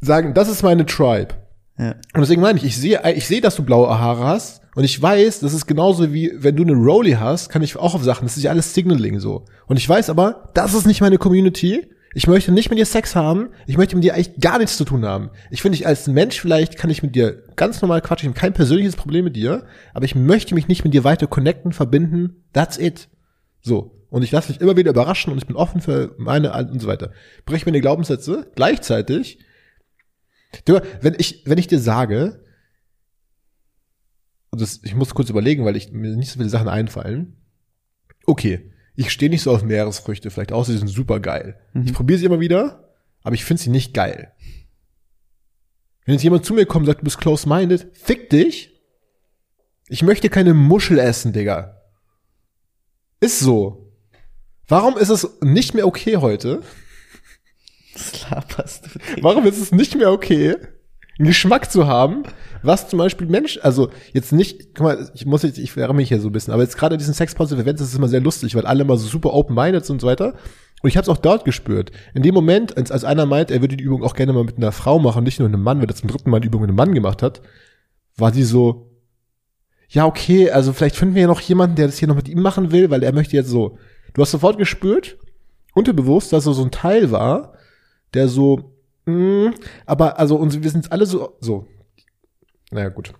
sagen, das ist meine Tribe. Ja. Und deswegen meine ich, ich sehe, ich sehe, dass du blaue Haare hast und ich weiß, das ist genauso wie, wenn du eine Rolli hast, kann ich auch auf Sachen, das ist ja alles Signaling so. Und ich weiß aber, das ist nicht meine Community. Ich möchte nicht mit dir Sex haben. Ich möchte mit dir eigentlich gar nichts zu tun haben. Ich finde, ich als Mensch vielleicht kann ich mit dir ganz normal quatschen. Ich habe kein persönliches Problem mit dir, aber ich möchte mich nicht mit dir weiter connecten, verbinden. That's it. So. Und ich lasse mich immer wieder überraschen und ich bin offen für meine und so weiter. Brech mir die Glaubenssätze. Gleichzeitig Du, wenn ich, wenn ich dir sage, das, ich muss kurz überlegen, weil ich, mir nicht so viele Sachen einfallen. Okay, ich stehe nicht so auf Meeresfrüchte, vielleicht auch, sie sind super geil. Ich probiere sie immer wieder, aber ich finde sie nicht geil. Wenn jetzt jemand zu mir kommt und sagt, du bist close-minded, fick dich. Ich möchte keine Muschel essen, Digga. Ist so. Warum ist es nicht mehr okay heute? Was laberst du? Digga? Warum ist es nicht mehr okay, einen Geschmack zu haben, was zum Beispiel Mensch, also jetzt nicht, guck mal, ich muss jetzt, ich wärme mich hier so ein bisschen, aber jetzt gerade diesen Sex-Positive Events ist immer sehr lustig, weil alle immer so super open-minded sind und so weiter. Und ich habe es auch dort gespürt. In dem Moment, als, als einer meint, er würde die Übung auch gerne mal mit einer Frau machen, nicht nur mit einem Mann, weil er zum dritten Mal die Übung mit einem Mann gemacht hat, war die so, ja, okay, also vielleicht finden wir ja noch jemanden, der das hier noch mit ihm machen will, weil er möchte jetzt so. Du hast sofort gespürt, unterbewusst, dass so so ein Teil war, der so, mh, aber also und wir sind alle so, so. Naja, gut.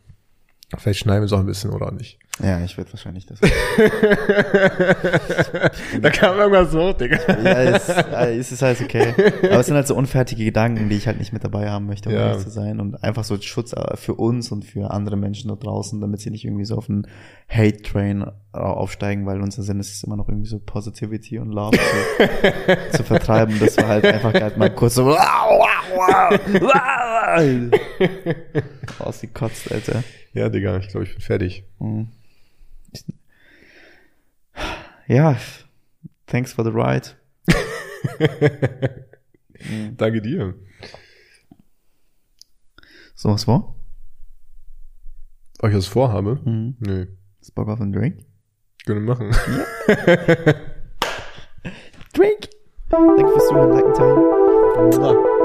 Vielleicht schneiden wir es auch ein bisschen oder nicht. Ja, ich würde wahrscheinlich das. da kam irgendwas hoch, Digga. ja, es, äh, es ist halt okay. Aber es sind halt so unfertige Gedanken, die ich halt nicht mit dabei haben möchte, um Ja. ehrlich zu sein. Und einfach so Schutz äh, für uns und für andere Menschen da draußen, damit sie nicht irgendwie so auf einen Hate-Train aufsteigen, weil unser Sinn ist es immer noch irgendwie so Positivity und Love zu, zu vertreiben. Das war halt einfach halt mal kurz so ausgekotzt, Alter. Ja, Digga, ich glaube, ich bin fertig. Mhm. Ja, thanks for the ride. Mhm. Danke dir. So, was war? Ob ich das vorhabe? Mhm. Nö. Ist Bock auf einen Drink? Können wir machen. Drink! Danke fürs Zuhören, like und teilen.